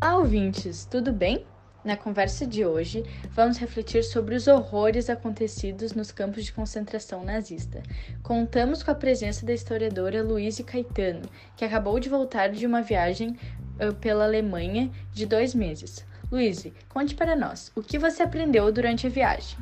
Olá, ouvintes, tudo bem? Na conversa de hoje, vamos refletir sobre os horrores acontecidos nos campos de concentração nazista. Contamos com a presença da historiadora Luíse Caetano, que acabou de voltar de uma viagem pela Alemanha de dois meses. Luíse, conte para nós, o que você aprendeu durante a viagem?